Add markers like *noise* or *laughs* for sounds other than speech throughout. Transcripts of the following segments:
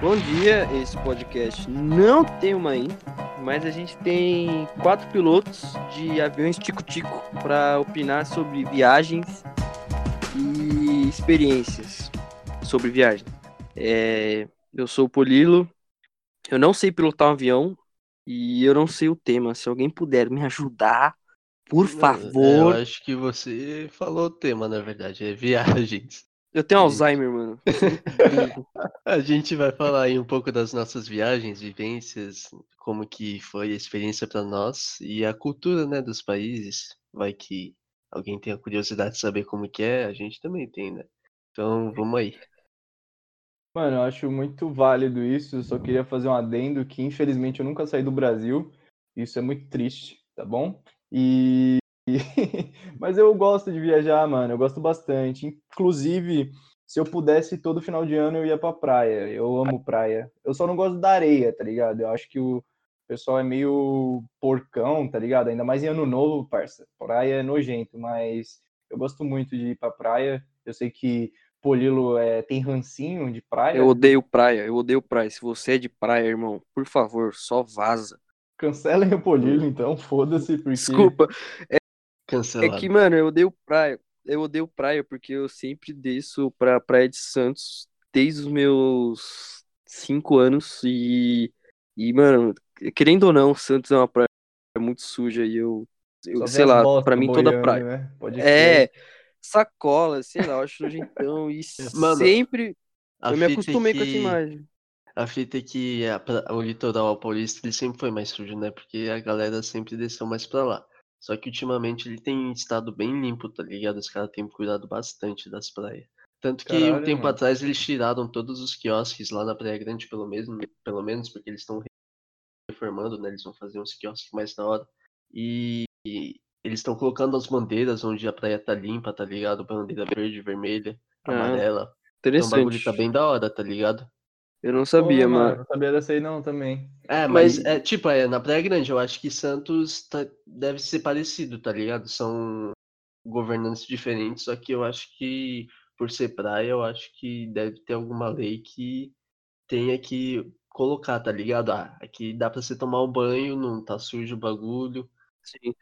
Bom dia, esse podcast não tem uma intro, mas a gente tem quatro pilotos de aviões tico-tico para opinar sobre viagens e experiências sobre viagem. É, eu sou o Polilo, eu não sei pilotar um avião e eu não sei o tema. Se alguém puder me ajudar, por favor. Eu acho que você falou o tema, na verdade, é viagens. Eu tenho Alzheimer, mano. *laughs* a gente vai falar aí um pouco das nossas viagens, vivências, como que foi a experiência para nós e a cultura, né, dos países. Vai que alguém tenha curiosidade de saber como que é, a gente também tem, né? Então, vamos aí. Mano, eu acho muito válido isso. Eu só queria fazer um adendo que, infelizmente, eu nunca saí do Brasil. Isso é muito triste, tá bom? E *laughs* Mas eu gosto de viajar, mano. Eu gosto bastante. Inclusive, se eu pudesse, todo final de ano eu ia pra praia. Eu amo praia. Eu só não gosto da areia, tá ligado? Eu acho que o pessoal é meio porcão, tá ligado? Ainda mais em ano novo, parça. Praia é nojento, mas eu gosto muito de ir pra praia. Eu sei que Polilo é, tem rancinho de praia. Eu odeio praia, eu odeio praia. Se você é de praia, irmão, por favor, só vaza. Cancelem o Polilo, então, foda-se, porque... Desculpa, é, Cancelado. É que, mano, eu odeio praia. Eu odeio praia porque eu sempre desço pra Praia de Santos desde os meus cinco anos e, e mano, querendo ou não, Santos é uma praia muito suja e eu, eu sei lá, pra mim toda praia. Né? é, sacola, sei lá, eu acho nojentão e *laughs* mano, sempre eu me acostumei que... com essa imagem. A fita é que a, o litoral paulista ele sempre foi mais sujo, né? Porque a galera sempre desceu mais pra lá. Só que ultimamente ele tem estado bem limpo, tá ligado? Os caras têm cuidado bastante das praias. Tanto que Caralho, um tempo mano. atrás eles tiraram todos os quiosques lá na Praia Grande, pelo menos, pelo menos porque eles estão reformando, né? Eles vão fazer uns quiosques mais da hora. E, e eles estão colocando as bandeiras onde a praia tá limpa, tá ligado? Bandeira verde, vermelha, Ah, amarela. Então o bagulho Interessante. tá bem da hora, tá ligado? Eu não sabia, Pô, mano. Não sabia dessa aí não também. É, mas, Mas- é tipo, é, na Praia Grande, eu acho que Santos tá- deve ser parecido, tá ligado? São governantes diferentes, só que eu acho que, por ser praia, eu acho que deve ter alguma lei que tenha que colocar, tá ligado? Ah, aqui dá pra você tomar um banho, não tá sujo o bagulho. Sim.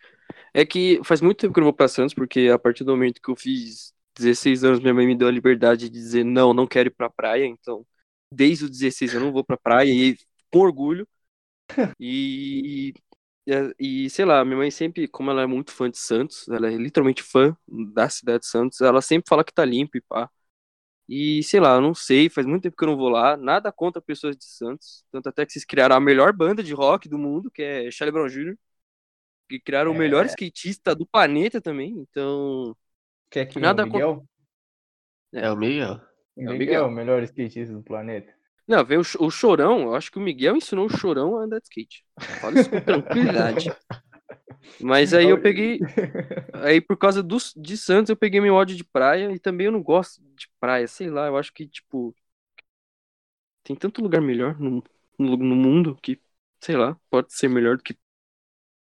É que faz muito tempo que eu não vou pra Santos, porque a partir do momento que eu fiz 16 anos, minha mãe me deu a liberdade de dizer não, não quero ir pra praia, então desde os 16 eu não vou pra praia e com orgulho. *laughs* E, e, e, sei lá, minha mãe sempre, como ela é muito fã de Santos, ela é literalmente fã da cidade de Santos, ela sempre fala que tá limpo e pá. E sei lá, eu não sei, faz muito tempo que eu não vou lá, nada contra pessoas de Santos, tanto até que vocês criaram a melhor banda de rock do mundo, que é Charlie Brown Jr. E criaram o melhor skatista do planeta também, então. Quer que Nada o Miguel? É, o Miguel. O É o Miguel, Miguel. o melhor skatista do planeta. Não, veio o Chorão, eu acho que o Miguel ensinou o Chorão a andar de skate. Fala isso com tranquilidade. *laughs* Mas aí eu peguei. Aí por causa do, de Santos eu peguei meu ódio de praia e também eu não gosto de praia, sei lá, eu acho que, tipo. Tem tanto lugar melhor no, no, no mundo que, sei lá, pode ser melhor do que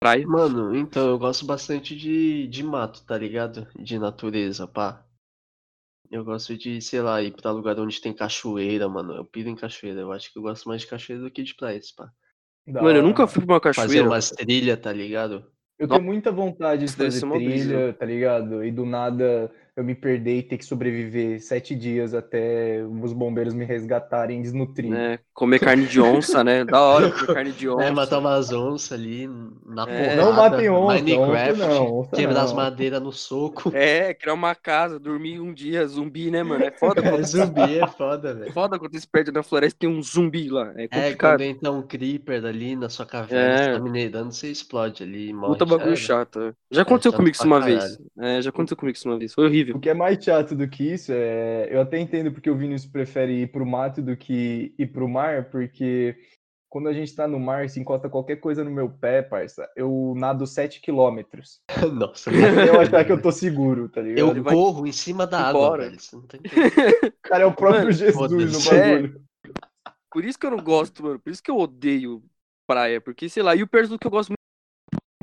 praia. Mano, então eu gosto bastante de, de mato, tá ligado? De natureza, pá. Eu gosto de, sei lá, ir pra lugar onde tem cachoeira, mano. Eu piro em cachoeira. Eu acho que eu gosto mais de cachoeira do que de praias, pá. Da Mano, eu hora, nunca mano. fui pra uma Fazer cachoeira. umas trilhas, tá ligado? Eu tenho muita vontade de Isso fazer brisa. trilha, tá ligado? E do nada eu me perder e ter que sobreviver sete dias até os bombeiros me resgatarem desnutrido. né? Comer carne de onça, né? Da hora comer *laughs* carne de onça. É, matar umas onças ali na É. porrada. Não matem onça, Minecraft, onça não, onça quebrar as não. madeiras no soco. É, criar uma casa, dormir um dia, zumbi, né, mano? É foda *laughs* É, quando, zumbi é foda, velho. foda quando você se perde na floresta e tem um zumbi lá. É É, complicado. quando entra um creeper ali na sua caverna, É. você tá minerando, você explode ali e morre. Puta bagulho chato. é. Já aconteceu chato comigo isso uma vez. É, já aconteceu comigo isso uma vez. Foi horrível. O que é mais chato do que isso é. Eu até entendo porque o Vinícius prefere ir pro mato do que ir pro mar, porque quando a gente tá no mar, se encosta qualquer coisa no meu pé, parça, eu nado 7 quilômetros. *laughs* Nossa, Até eu achar que eu tô seguro, tá ligado? eu vai corro em cima da água, embora. velho. Você não tá. Cara, é o próprio Mano, Jesus no bagulho. Por isso que eu não gosto, mano. Por isso que eu odeio praia. Porque, sei lá, e o perto do que eu gosto muito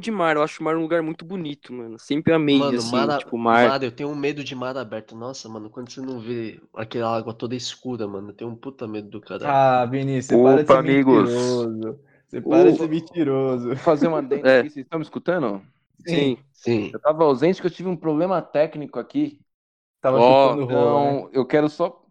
de mar. Eu acho o mar um lugar muito bonito, mano. Sempre amei, Mano, assim, mar, tipo, mar. mar, eu tenho um medo de mar aberto. Nossa, mano, quando você não vê aquela água toda escura, mano, eu tenho um puta medo do caralho. Ah, Vinícius, você para de Opa, ser amigos. mentiroso. Você para de ser mentiroso. Vou fazer uma adendo *laughs* É. aqui, vocês estão me escutando? Sim. Sim. Eu tava ausente porque eu tive um problema técnico aqui. Tava chutando rolo, né? Então, eu quero só.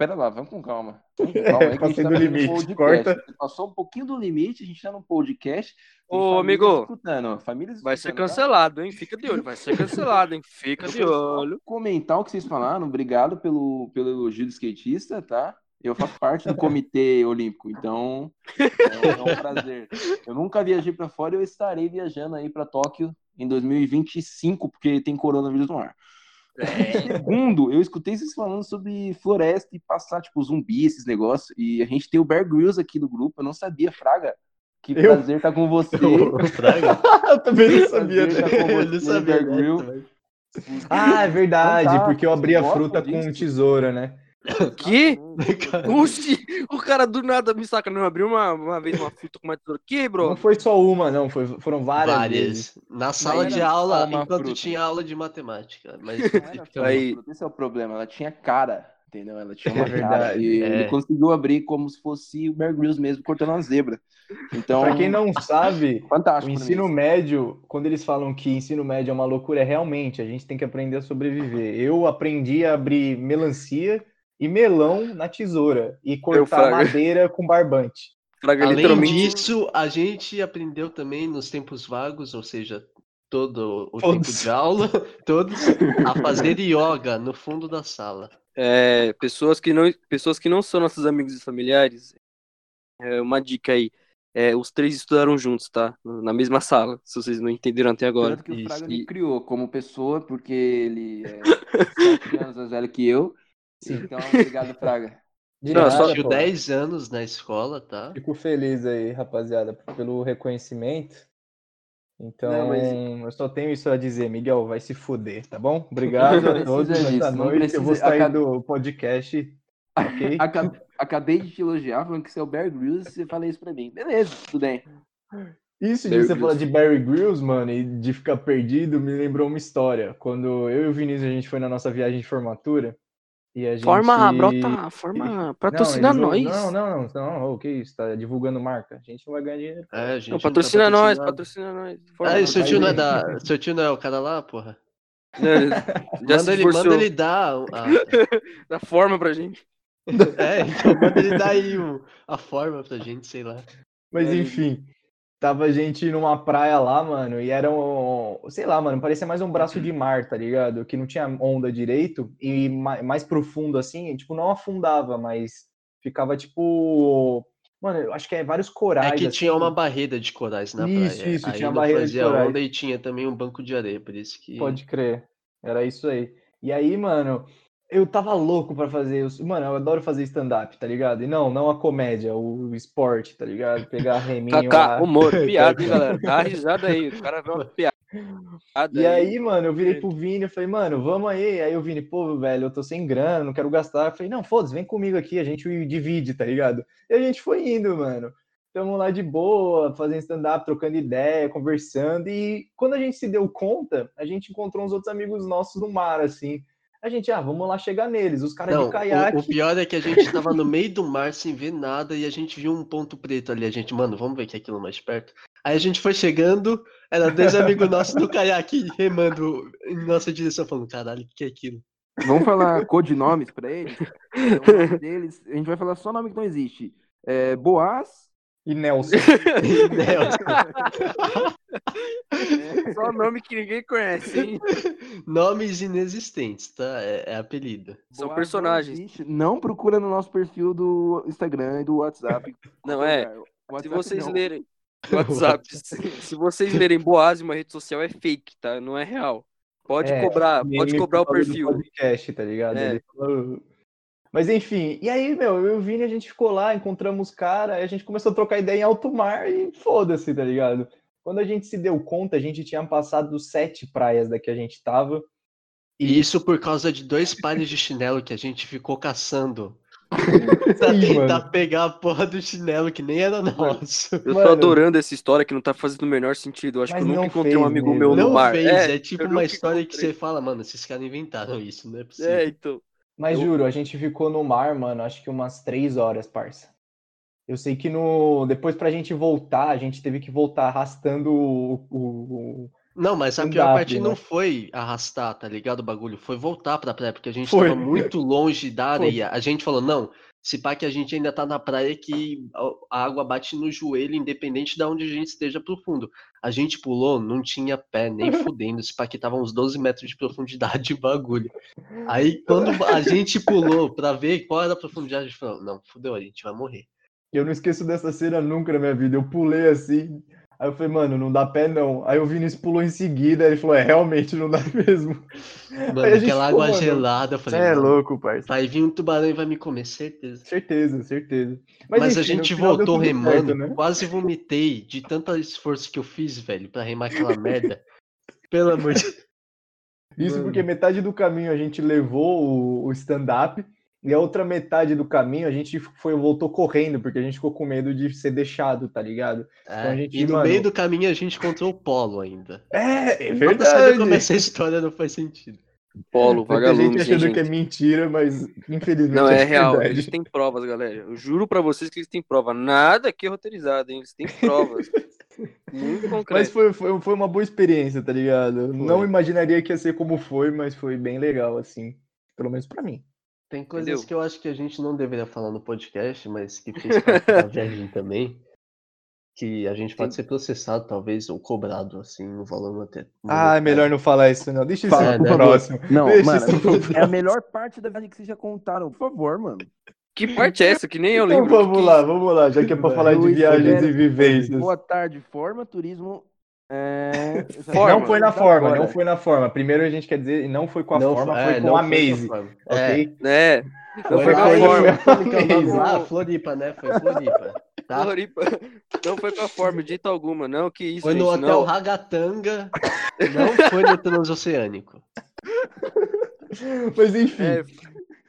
Pera lá, vamos com calma. Vamos com *laughs* calma Passei tá do limite, corta. Passou um pouquinho do limite, a gente tá no podcast. Ô, amigo, Escutando, famílias Vai ser tá? cancelado, hein? Fica de olho, vai ser cancelado, hein? Fica de olho. Comentar o que vocês falaram, obrigado pelo, pelo elogio do skatista, tá? Eu faço parte do comitê *laughs* olímpico, então é, é um prazer. Eu nunca viajei pra fora e eu estarei viajando aí pra Tóquio em 2025, porque tem coronavírus no ar. Segundo, eu escutei vocês falando sobre floresta e passar, tipo, zumbi, esses negócios. E a gente tem o Bear Grylls aqui no grupo. Eu não sabia, Fraga. Que Eu? prazer estar com você. *laughs* O Fraga? *laughs* eu também não sabia. Prazer né? Eu não sabia Bear Grylls. Ah, é verdade, Fantástico, porque eu abri a fruta com disso? tesoura, né? *coughs* Que? *coughs* Cara, Oxi, o cara do nada me saca, não abriu uma, uma vez uma fruta com uma tesoura. Que, Não bro? foi só uma, não, foi, foram várias, vezes. Várias. Na sala de aula, enquanto fruta. tinha aula de matemática. Mas Não só Aí. fruta, Esse é o problema. Ela tinha cara, entendeu? Ela tinha uma É cara. verdade, E é. ele conseguiu abrir como se fosse o Bear Grylls mesmo, cortando uma zebra. Então, Pra quem não sabe, fantástico. o ensino mim. médio, quando eles falam que ensino médio é uma loucura, é realmente, a gente tem que aprender a sobreviver. Eu aprendi a abrir melancia e melão na tesoura e cortar madeira com barbante. Fraga, além literalmente. disso, a gente aprendeu também nos tempos vagos, ou seja, todo o Todos. tempo de aula, *laughs* todos, a fazer yoga no fundo da sala. É, pessoas, que não, pessoas que não são nossos amigos e familiares, é, uma dica aí. É, os três estudaram juntos, tá? Na mesma sala, se vocês não entenderam até agora. Tanto que o. Fraga E- me criou como pessoa, porque ele é *laughs* anos mais velho que eu. Sim. Então, obrigado, Fraga. *laughs* De Não, nada, só- Assistiu pô. 10 anos na escola, tá? Fico feliz aí, rapaziada, pelo reconhecimento. Então, Não, mas- eu só tenho isso a dizer, Miguel, vai se fuder, tá bom? *laughs* Obrigado a todos precisa essa noite. Eu vou precisa- sair acab- do podcast, ok? *laughs* Acab- Acabei de te elogiar, falando que você é o Bear Grylls e você fala isso pra mim. Beleza, tudo bem. Isso de Bear você Grylls. falar de Barry Grylls, mano, e de ficar perdido, me lembrou uma história. Quando eu e o Vinícius, a gente foi na nossa viagem de formatura, e a gente... Forma, brota, forma, *laughs* patrocina não, nós. não- Não, não, não, o que isso? Tá divulgando marca. A gente não vai ganhar dinheiro. É, a gente Não, não tá patrocina nós, patrocina nós. Forma, Ah, e seu tio, não é da... *laughs* seu tio não é o cara lá, porra? É, *laughs* já se Manda ele, manda ele dar. a- Dá forma pra gente. É, então manda ele dar aí o- a forma pra gente, sei lá. Mas É, enfim, tava a gente numa praia lá, mano, e era um, sei lá, mano, parecia mais um braço de mar, tá ligado? Que não tinha onda direito e ma- mais profundo assim, tipo, não afundava, mas ficava tipo, mano, eu acho que é vários corais. É que tinha assim, uma barreira de corais na Isso, praia. isso, aí tinha barreira de corais. onda e tinha também um banco de areia, por isso que. Pode crer. Era isso aí. E aí, mano, eu tava louco pra fazer. Mano, eu adoro fazer stand-up, tá ligado? E não, não a comédia, o esporte, tá ligado? Pegar reminho Kaká, lá. humor, *laughs* piada, hein, galera? Dá uma risada aí. O cara vê uma *laughs* piada. E aí, mano, eu virei pro Vini e falei, mano, vamos aí. Aí o Vini, pô, velho, eu tô sem grana, não quero gastar. Eu falei, não, foda-se, vem comigo aqui, a gente divide, tá ligado? E a gente foi indo, mano. Tamo lá de boa, fazendo stand-up, trocando ideia, conversando. E quando a gente se deu conta, a gente encontrou uns outros amigos nossos no mar, assim. A gente, ah, vamos lá chegar neles. Os caras de caiaque. o, o pior é que a gente *laughs* tava no meio do mar sem ver nada e a gente viu um ponto preto ali. A gente, mano, vamos ver que é aquilo mais perto. Aí a gente foi chegando, era dois amigos nossos do caiaque remando em nossa direção, falando, caralho, o que é aquilo? Vamos falar codinomes pra eles? *laughs* Então, deles, a gente vai falar só nome que não existe. É, Boaz, E Nelson. *laughs* Nelson. Só nome que ninguém conhece, hein? Nomes inexistentes, tá? É, é apelido. São Boaz personagens. Não, existe. Não procura no nosso perfil do Instagram e do WhatsApp. Não, é. O Se WhatsApp vocês não. lerem WhatsApp, *laughs* se, vocês lerem Boaz uma rede social, é fake, tá? Não é real. Pode É, cobrar, pode cobrar o perfil. podcast, tá ligado? É. Ele falou- Mas enfim, e aí, meu, eu e o Vini, a gente ficou lá, encontramos os caras, aí a gente começou a trocar ideia em alto mar e foda-se, tá ligado? Quando a gente se deu conta, a gente tinha passado sete praias da que a gente tava. E isso por causa de dois pares de chinelo que a gente ficou caçando *laughs* Pra tentar mano. pegar a porra do chinelo que nem era nosso. Eu tô Mano. adorando essa história que não tá fazendo o menor sentido. Eu acho Mas que eu nunca encontrei um fez amigo mesmo. meu no Não mar. fez, É, é, tipo uma história que encontrei. você fala, mano, esses caras inventaram isso, não é possível. É, então. Mas Eu- juro, a gente ficou no mar, mano, acho que umas três horas, parça. Eu sei que no depois pra gente voltar, a gente teve que voltar arrastando o, o- Não, mas a pior parte primo. não foi arrastar, tá ligado? O bagulho foi voltar pra praia, porque a gente Foi. tava muito longe da Foi. areia. A gente falou, não, se pá que a gente ainda tá na praia que a- água bate no joelho, independente de onde a gente esteja profundo. A gente pulou, não tinha pé, nem *laughs* fudendo, se pá que tava uns 12 metros de profundidade o bagulho. *laughs* Aí quando a gente pulou pra ver qual era a profundidade, a gente falou, não, fudeu, a gente vai morrer. Eu não esqueço dessa cena nunca na minha vida. Eu pulei assim. Aí eu falei, mano, não dá pé não. Aí o Vinícius pulou em seguida. Ele falou, é, realmente não dá *laughs* mesmo. Mano, a aquela ficou, água mano, gelada, eu falei, é "Mano, louco, parça. vai vir um tubarão e vai me comer, certeza. Certeza, certeza. Mas, a enfim, no gente voltou remando, certo, né? quase vomitei de tanto esforço que eu fiz, velho, pra remar aquela merda. Pelo amor de *laughs* Isso Mano. porque metade do caminho a gente levou o, o stand-up e a outra metade do caminho a gente foi, voltou correndo, porque a gente ficou com medo de ser deixado, tá ligado? É, Então a gente, e no mano- meio do caminho a gente encontrou o Polo ainda. É, é saber como verdade. essa história não faz sentido. Polo, Muita gente achando gente. que é mentira, mas infelizmente Não, é real. verdade. Eles têm provas, galera. Eu juro pra vocês que eles têm prova. Nada aqui é roteirizado, hein? Eles têm provas. *laughs* Muito Mas concreto. foi, foi, foi uma boa experiência, tá ligado? Foi. Não imaginaria que ia ser como foi, mas foi bem legal, assim. Pelo menos pra mim. Tem coisas Entendeu? que eu acho que a gente não deveria falar no podcast, mas que fez parte da *laughs* viagem também. Que a gente pode ser processado, talvez, ou cobrado, assim, no valor até. Ah, é melhor não falar isso, não. Deixa isso Fala, pro né? próximo. Não, Deixa mano, isso pro é a melhor parte da viagem que vocês já contaram. Por favor, mano. Que parte é essa? Que nem eu Então lembro. vamos Que- lá, vamos lá, já que é pra falar de viagens e vivências. Boa tarde, forma, turismo. É... Forma. Não foi na forma, Agora. não foi na forma. Primeiro a gente quer dizer, não foi com a Não forma, foi- foi é, com a foi com a Maze, ok? É. Não Foi foi com a forma. lá? Floripa, né? Foi Floripa. Tá? Floripa. Não foi com a forma, de jeito alguma. Não, que isso, Foi no gente. hotel Não. Ragatanga, não foi no Transoceânico. Mas enfim, É,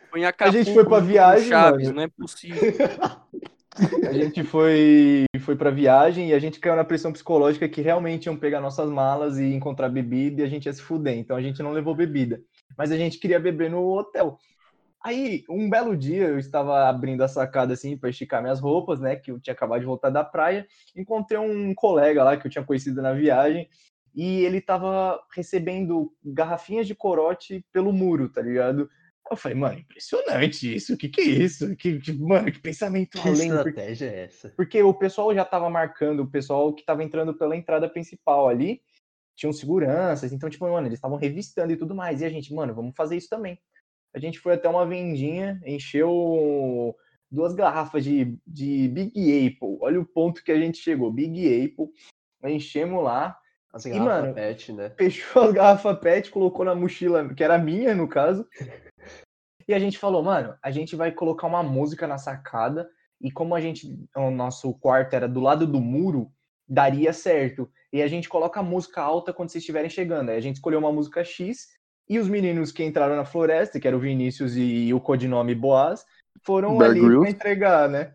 foi em A gente foi pra Acapulco, viagem, Chaves, mano. não é possível. *laughs* a gente foi, foi pra viagem e a gente caiu na pressão psicológica que realmente iam pegar nossas malas e encontrar bebida e a gente ia se fuder. Então a gente não levou bebida. Mas a gente queria beber no hotel. Aí, um belo dia, eu estava abrindo a sacada assim para esticar minhas roupas, né? Que eu tinha acabado de voltar da praia. Encontrei um colega lá que eu tinha conhecido na viagem e ele estava recebendo garrafinhas de corote pelo muro, tá ligado? Eu falei, mano, impressionante isso. O que, que é isso? Que, que- mano, que pensamento Que além. Porque, estratégia é essa? porque o pessoal já estava marcando, o pessoal que estava entrando pela entrada principal ali, tinham seguranças, então, tipo, mano, eles estavam revistando e tudo mais. E a gente, mano, vamos fazer isso também. A gente foi até uma vendinha, encheu duas garrafas de, de Big Apple. Olha o ponto que a gente chegou. Big Apple. Enchemos lá, As E, garrafas mano, pet, né? fechou a garrafa PET, colocou na mochila, que era minha, no caso. E a gente falou, mano, a gente vai colocar uma música na sacada. E como a gente, o nosso quarto era do lado do muro, daria certo. E a gente coloca a música alta quando vocês estiverem chegando. Aí a gente escolheu uma música X. E os meninos que entraram na floresta, que era o Vinícius e o codinome Boaz, foram Bear ali Grylls. pra entregar, né?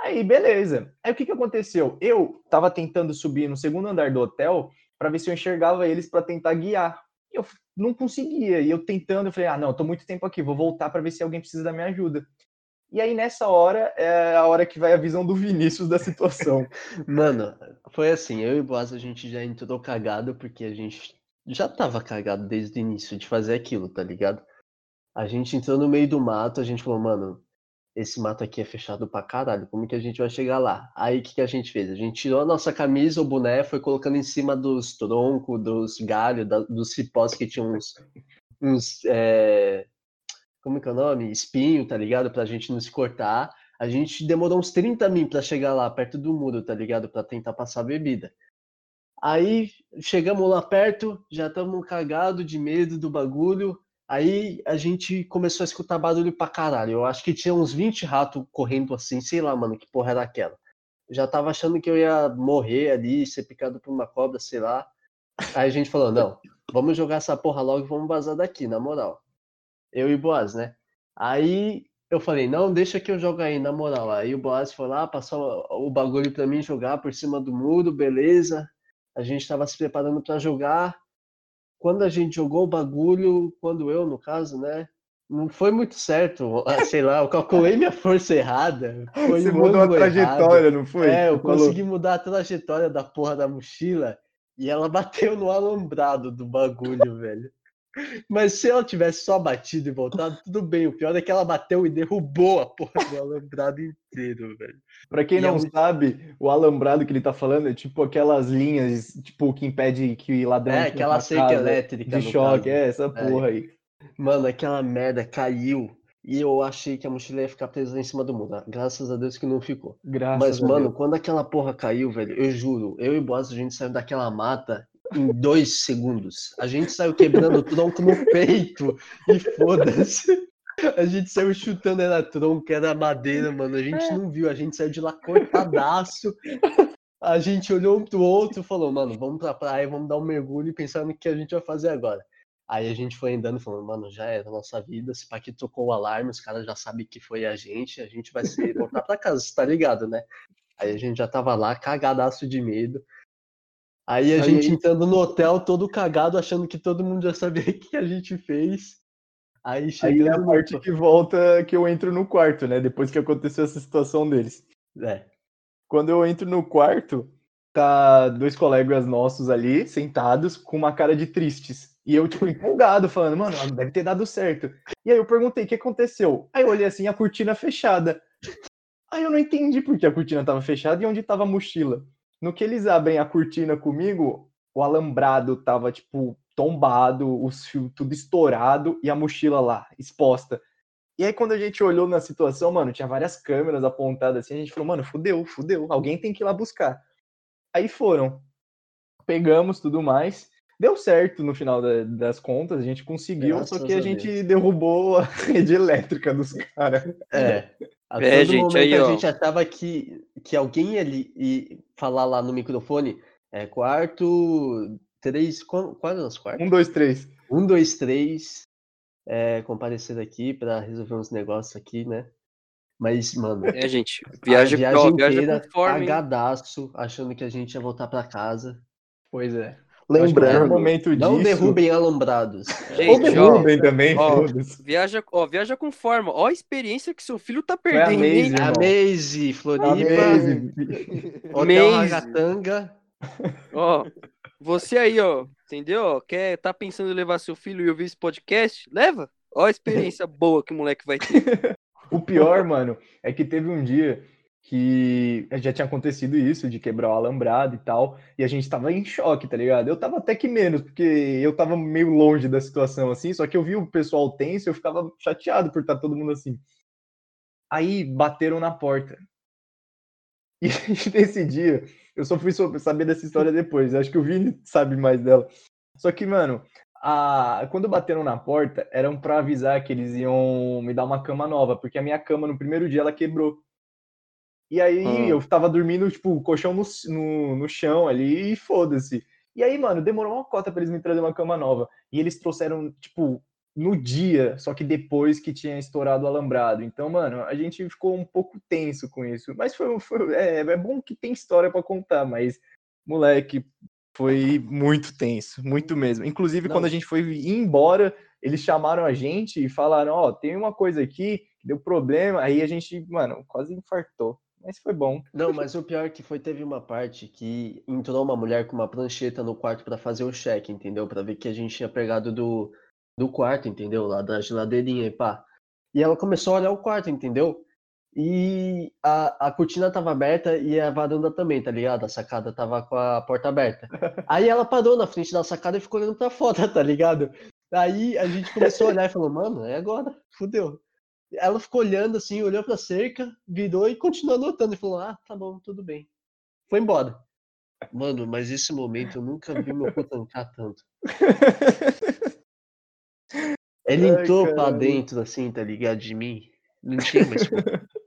Aí, beleza. Aí o que que aconteceu? Eu tava tentando subir no segundo andar do hotel para ver se eu enxergava eles para tentar guiar. E eu não conseguia. E eu tentando, eu falei: "Ah, não, tô muito tempo aqui, vou voltar para ver se alguém precisa da minha ajuda". E aí nessa hora é a hora que vai a visão do Vinícius da situação. *laughs* Mano, foi assim, eu e o a gente já entrou cagado porque a gente já tava cagado desde o início de fazer aquilo, tá ligado? A gente entrou no meio do mato, a gente falou, mano, esse mato aqui é fechado pra caralho, como que a gente vai chegar lá? Aí o que, que a gente fez? A gente tirou a nossa camisa, o boné, foi colocando em cima dos troncos, dos galhos, da- dos cipós que tinham uns, uns é, como que é o nome? Espinho, tá ligado? Pra gente não se cortar. A gente demorou uns 30 min pra chegar lá, perto do muro, tá ligado? Pra tentar passar a bebida. Aí chegamos lá perto, já estamos cagados de medo do bagulho. Aí a gente começou a escutar barulho pra caralho. Eu acho que tinha uns 20 ratos correndo assim, sei lá, mano, que porra era aquela. Já tava achando que eu ia morrer ali, ser picado por uma cobra, sei lá. Aí a gente falou, não, vamos jogar essa porra logo e vamos vazar daqui, na moral. Eu e Boaz, né? Aí Eu falei, não, deixa que eu jogo aí, na moral. Aí o Boaz foi lá, passou o bagulho pra mim jogar por cima do muro, beleza. A gente tava se preparando pra jogar. Quando a gente jogou o bagulho, quando eu, no caso, né? Não foi muito certo. *laughs* Ah, Sei lá, eu calculei minha força errada. Foi Você um mudou a trajetória, errado. não foi? É, eu falou. consegui mudar a trajetória da porra da mochila e ela *laughs* bateu no alambrado do bagulho, velho. Mas se ela tivesse só batido e voltado, tudo bem. O pior é que ela bateu e derrubou a porra do alambrado inteiro, velho. Pra quem E não é sabe, o alambrado que ele tá falando é tipo aquelas linhas, tipo, que impede que ladrão É, aquela cerca elétrica. de choque, caso. é essa porra aí. Mano, aquela merda caiu e eu achei que a mochila ia ficar presa em cima do muro. Graças a Deus que não ficou. Graças Mas, mano, Deus. quando aquela porra caiu, velho, eu juro, eu e o Boas, a gente saiu daquela mata em dois segundos. A gente saiu quebrando tronco no peito e foda-se. A gente saiu chutando, era tronco, era madeira, mano. A gente não viu, a gente saiu de lá cortadaço. A gente olhou um pro outro e falou, mano, vamos pra praia, vamos dar um mergulho e pensar no que a gente vai fazer agora. Aí a gente foi andando falando, mano, já era a nossa vida. Se pra que tocou o alarme, os caras já sabem que foi a gente, a gente vai se voltar pra casa, tá ligado, né? Aí a gente já tava lá, cagadaço de medo. Aí a Aí- gente entrando no hotel, todo cagado, achando que todo mundo já sabia o que a gente fez. Aí Aí é a no parte que volta que eu entro no quarto, né? Depois que aconteceu essa situação deles. É, Quando eu entro no quarto, tá dois colegas nossos ali, sentados, com uma cara de tristes. E eu, tipo, empolgado, falando, mano, deve ter dado certo. E aí eu perguntei, o que aconteceu? Aí eu olhei assim, a cortina fechada. Aí eu não entendi por que a cortina tava fechada e onde tava a mochila. No que eles abrem a cortina comigo, o alambrado tava, tipo, tombado, os fios tudo estourado e a mochila lá, exposta. E aí, quando a gente olhou na situação, mano, tinha várias câmeras apontadas assim, a gente falou, mano, fudeu, fudeu, alguém tem que ir lá buscar. Aí foram, pegamos tudo mais, deu certo no final da- das contas, a gente conseguiu, só Graças que a a gente Deus. derrubou a *laughs* rede elétrica dos caras. é. A É, todo gente, momento aí, a ó. gente achava que, que alguém ia ali e falar lá no microfone, é quarto, três, qual, qual quartos? Um, dois, três. Um, dois, três, é, comparecer aqui pra resolver uns negócios aqui, né? Mas, mano, É, gente. a viagem ó, viaja inteira hein? cagadaço, achando que a gente ia voltar pra casa. Pois é. Lembrando, momento Não disso... derrubem alambrados. Ou *laughs* Gente, ó, derrubem também, ó, viaja, ó, viaja com forma. Ó a experiência que seu filho tá perdendo, A. Maze, Floripa, Maze. Hotel Maze. Ragatanga. Ó, você aí, ó, entendeu? Ó, Quer, tá pensando em levar seu filho e ouvir esse podcast? Leva. Ó a experiência boa que o moleque vai ter. *laughs* O pior, mano, é que teve um dia que já tinha acontecido isso, de quebrar o alambrado e tal, e a gente tava em choque, tá ligado? Eu tava até que menos, porque eu tava meio longe da situação, assim, só que eu vi o pessoal tenso, eu ficava chateado por estar todo mundo assim. Aí bateram na porta. *laughs* E nesse dia, eu só fui saber dessa história depois, acho que o Vini sabe mais dela. Só que, mano, a... quando bateram na porta, eram pra avisar que eles iam me dar uma cama nova, porque a minha cama no primeiro dia ela quebrou. E aí Hum. eu tava dormindo, tipo, o colchão no, no, no chão ali e foda-se. E aí, mano, demorou uma cota pra eles me trazerem uma cama nova. E eles trouxeram, tipo, no dia, só que depois que tinha estourado o alambrado. Então, mano, a gente ficou um pouco tenso com isso. Mas foi, foi é, é bom que tem história pra contar, mas, moleque, foi muito tenso, muito mesmo. Inclusive, Não. quando a gente foi ir embora, eles chamaram a gente e falaram: Ó, tem uma coisa aqui que deu problema. Aí a gente, mano, quase infartou. Mas foi bom. Não, mas o pior que foi, teve uma parte que entrou uma mulher com uma prancheta no quarto pra fazer o cheque, entendeu? Pra ver que a gente tinha pegado do, do quarto, entendeu? Lá da geladeirinha e pá. E ela começou a olhar o quarto, entendeu? E a, a cortina tava aberta e a varanda também, tá ligado? A sacada tava com a porta aberta. *laughs* Aí ela parou na frente da sacada e ficou olhando pra fora, *laughs* tá ligado? Aí a gente começou a olhar e falou, mano, é agora, fudeu. Ela ficou olhando assim, olhou pra cerca, virou e continuou anotando. E falou, ah, tá bom, tudo bem. Foi embora. Mano, mas esse momento eu nunca vi meu cu tancar tanto. *laughs* Ele Ai, entrou pra caralho. dentro, assim, tá ligado? De mim. Não tinha mais. *laughs*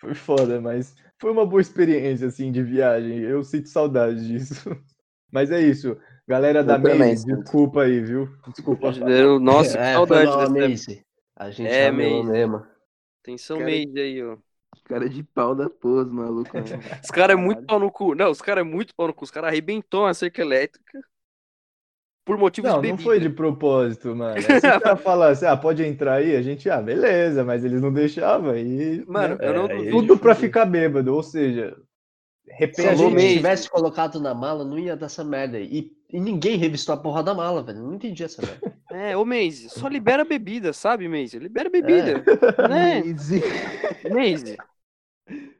Foi foda, mas foi uma boa experiência, assim, de viagem. Eu sinto saudade disso. *laughs* Mas é isso. Galera da Eu também Maze, desculpa aí, viu? Desculpa. Eu- Nossa, que é, saudade época. Maze. A gente É, Maze. mesmo. Atenção, Cara- aí, ó. Cara de pau da pose, maluco. né? Os caras é muito pau no cu. Não, os caras é muito pau no cu. Os caras arrebentou a cerca elétrica por motivos Não, de não foi de propósito, mano. Se o cara falasse, ah, pode entrar aí, a gente, ah, beleza, mas eles não deixavam e. Mano, eu não é. Tudo pra ficar bêbado, ou seja, Se a repente. Gente mesmo. tivesse colocado na mala, não ia dar essa merda aí. E, e ninguém revistou a porra da mala, velho. Não entendi essa merda. *laughs* É, ô Maze, só libera bebida, sabe, Maze? Libera bebida. *laughs* Né, Easy. Maze?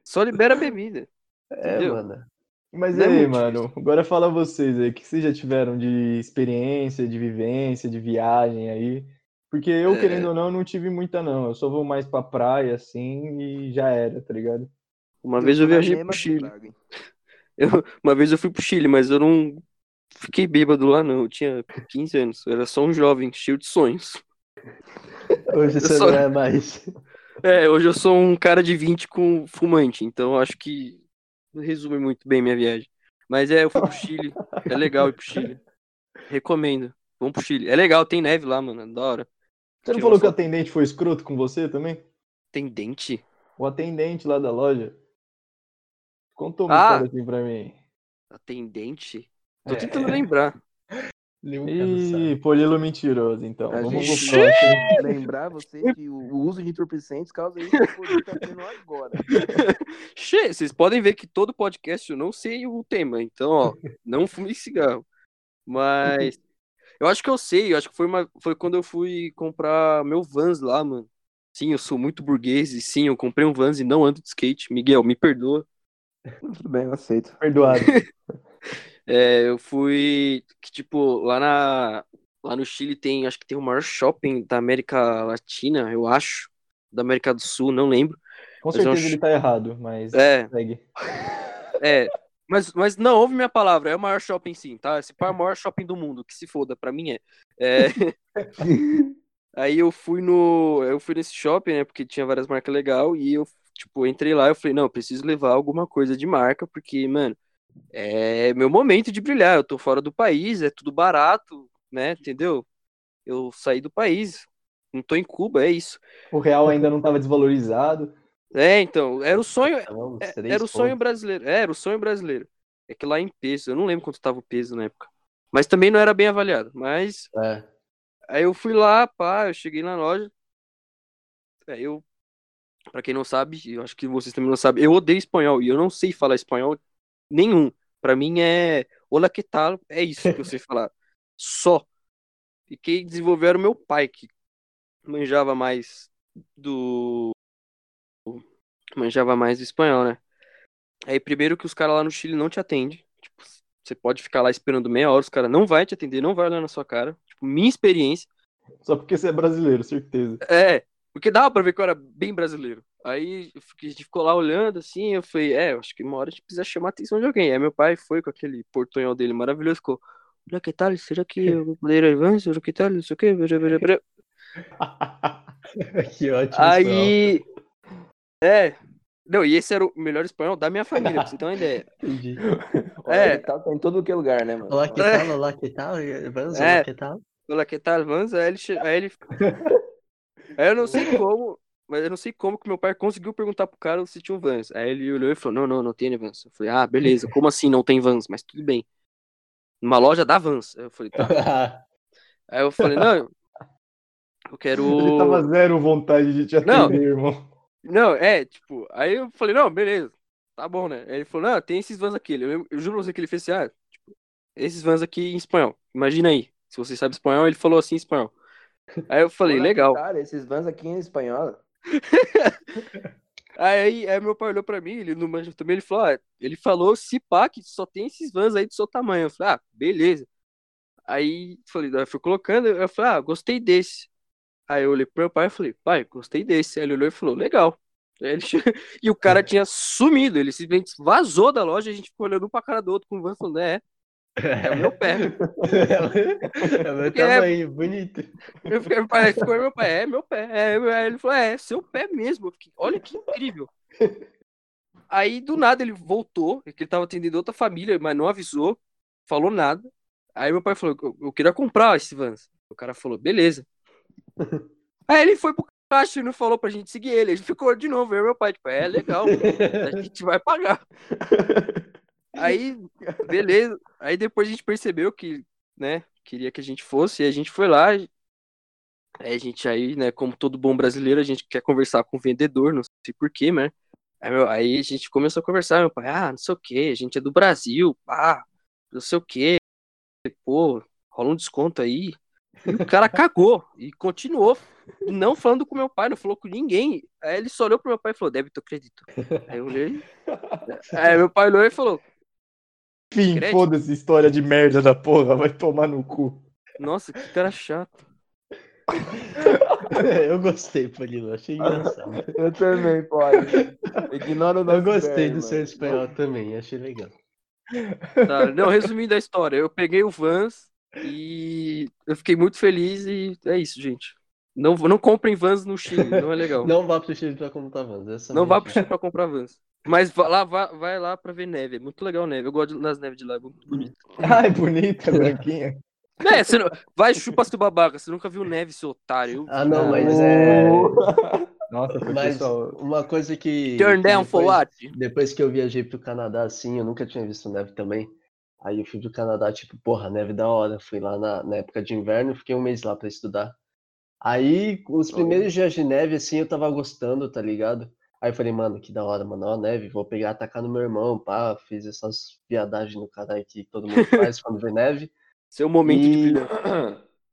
Só libera bebida. É, Entendeu? mano. Mas Não é aí, muito mano, agora fala vocês aí, o que vocês já tiveram de experiência, de vivência, de viagem aí? Porque eu, É. querendo ou não, não tive muita, não. Eu só vou mais pra praia, assim, e já era, tá ligado? Uma vez eu viajei pro Chile. *laughs* Eu- uma vez eu fui pro Chile, mas eu não fiquei bêbado lá, não. Eu tinha 15 anos. Eu era só um jovem, cheio de sonhos. Hoje você só- não é mais. *laughs* É, hoje eu sou um cara de 20 com fumante, então acho que resume muito bem minha viagem. Mas é, eu fui pro Chile. É legal ir pro Chile. Recomendo. Vamos pro Chile. É legal, tem neve lá, mano. é Da hora. Você não falou que o atendente foi escroto com você também? Tem dente? O atendente lá da loja contou uma Ah! história assim pra mim. Atendente? Tô É. tentando lembrar. *laughs* Ih, polilo mentiroso, então. A Vamos gente pro próximo. lembrar você que o uso de entorpecentes causa isso que Rodrigo tá tendo agora. *laughs* Che, vocês podem ver que todo podcast eu não sei o tema, então, ó, não fume cigarro. Mas *laughs* eu acho que eu sei, eu acho que foi, uma, foi quando eu fui comprar meu Vans lá, mano. Sim, eu sou muito burguês e sim, eu comprei um Vans e não ando de skate. Miguel, me perdoa. Tudo bem, eu aceito. Perdoado. É, eu fui, que, tipo, lá na lá no Chile tem, acho que tem o maior shopping da América Latina, eu acho, da América do Sul, não lembro. Com Mas certeza acho- ele tá errado, mas É, segue. É, mas, mas não, ouve minha palavra, é o maior shopping sim, tá? Esse é o maior shopping do mundo, que se foda, pra mim é. É, *laughs* Aí eu fui no. Eu fui nesse shopping, né? Porque tinha várias marcas legais, e eu, tipo, entrei lá eu falei, não, preciso levar alguma coisa de marca, porque, mano, é meu momento de brilhar. Eu tô fora do país, é tudo barato, né? Entendeu? Eu saí do país, não tô em Cuba, é isso. O real ainda não tava desvalorizado. É, então, era o sonho, Então, É, era o sonho pontos. brasileiro. É, era o sonho brasileiro. É que lá em peso, eu não lembro quanto tava o peso na época. Mas também não era bem avaliado. Mas É. aí eu fui lá, pá, eu cheguei na loja. É, eu, pra quem não sabe, eu acho que vocês também não sabem, eu odeio espanhol e eu não sei falar espanhol nenhum. Pra mim é Olá, que tal? É isso que eu sei *laughs* falar. Só. E quem desenvolveu era o meu pai, que manjava mais do. Manjava mais do espanhol, né? Aí, primeiro que os caras lá no Chile não te atendem. Tipo, você pode ficar lá esperando meia hora, os caras não vai te atender, não vai olhar na sua cara. Tipo, minha experiência. Só porque você é brasileiro, certeza. É, porque dava pra ver que eu era bem brasileiro. Aí eu fiquei- a gente ficou lá olhando assim, eu falei, é, acho que uma hora a gente precisa chamar a atenção de alguém. Aí meu pai foi com aquele portunhol dele maravilhoso, ficou, olha que tal, será que *laughs* eu vou poder ir antes? Olha que tal, não sei o que, *laughs* que ótimo. Aí, é, não, e esse era o melhor espanhol da minha família, pra você ter uma ideia. *laughs* Entendi. É. É. Tá, tá em todo que lugar, né, mano? Olá, que tal? Olá, que tal? Vamos, É. olá, que tal? Olha que tal, vamos, aí ele, aí ele, aí eu não sei como, mas eu não sei como que meu pai conseguiu perguntar pro cara se tinha um Vans. Aí ele olhou e falou, não, não, não tem Vans. Eu falei, ah, beleza, como assim não tem Vans? Mas tudo bem. Numa loja da Vans. Eu falei, tá. *laughs* Aí eu falei, não, eu quero... *laughs* Ele tava zero vontade de te Não. atender, irmão. Não, é, tipo, aí eu falei, não, beleza, tá bom, né? Aí ele falou, não, tem esses vans aqui. Eu, eu juro pra você que ele fez assim, ah, tipo, esses vans aqui em espanhol. Imagina aí, se você sabe espanhol, ele falou assim em espanhol. Aí eu falei, legal. Cara, esses vans aqui em espanhol. Aí, aí meu pai olhou pra mim, ele não manja também, ele falou, ah, ele falou, se pá, que só tem esses vans aí do seu tamanho. Eu falei, ah, beleza. Aí falei, aí fui colocando, eu falei, ah, gostei desse. Aí eu olhei pro meu pai e falei, pai, gostei desse. Aí ele olhou e falou, legal. Ele *laughs* E o cara *laughs* tinha sumido, ele simplesmente vazou da loja, a gente ficou olhando um pra cara do outro com o van falando, é, é o meu pé. *laughs* é o meu Porque é- tamanho, bonito. Eu fiquei, meu pai ficou meu pé, é meu pé. É, aí ele falou, é, seu pé mesmo. Eu fiquei, olha que incrível. Aí do nada ele voltou, que ele tava atendendo outra família, mas não avisou, falou nada. Aí meu pai falou, eu, eu queria comprar esse Vans. O cara falou, beleza. Aí ele foi pro caixa e não falou pra gente seguir ele. A gente ficou de novo, eu e meu pai, tipo, é legal, a gente vai pagar. *laughs* Aí, beleza. Aí depois a gente percebeu que, né, queria que a gente fosse, e a gente foi lá. Aí a gente aí, né, como todo bom brasileiro, a gente quer conversar com o vendedor, não sei porquê, né? Aí, meu, aí a gente começou a conversar, meu pai, ah, não sei o que, a gente é do Brasil, pá, não sei o que, pô, rola um desconto aí. E o cara cagou e continuou não falando com meu pai, não falou com ninguém. Aí ele só olhou pro meu pai e falou, débito, crédito. Aí eu olhei. Aí meu pai olhou e falou, Enfim, Crédito. foda-se, história de merda da porra, vai tomar no cu. nossa, que cara chato. *laughs* eu gostei, Polino, achei engraçado. *laughs* Eu também, pode. Ignora o nosso Eu gostei do seu espanhol também, achei legal. Tá, não, resumindo a história, eu peguei o Vans e eu fiquei muito feliz e é isso, gente. Não, não comprem Vans no Chile, não é legal. Não, Não vá pro Chile pra comprar Vans. Essa é vá pro Chile pra comprar Vans. Mas vá lá, vá, vai lá pra ver neve, é muito legal neve. Eu gosto das neves de lá, é muito bonito. *laughs* Ai, bonita, branquinha. É, você não... vai chupa seu babaca, você nunca viu neve, seu otário. Ah, não, mas é. *laughs* Nossa, foi Mas pessoal. uma coisa que. Turn down for depois- what? Depois que eu viajei pro Canadá, assim, eu nunca tinha visto neve também. Aí eu fui pro Canadá, tipo, porra, neve da hora. Fui lá na, na época de inverno, fiquei um mês lá pra estudar. Aí, os primeiros dias de neve, assim, eu tava gostando, tá ligado? Aí eu falei, mano, que da hora, mano, ó, neve, vou pegar, atacar no meu irmão, pá, fiz essas viadagens no caralho que todo mundo faz quando vê neve. Seu momento de E- brilhar.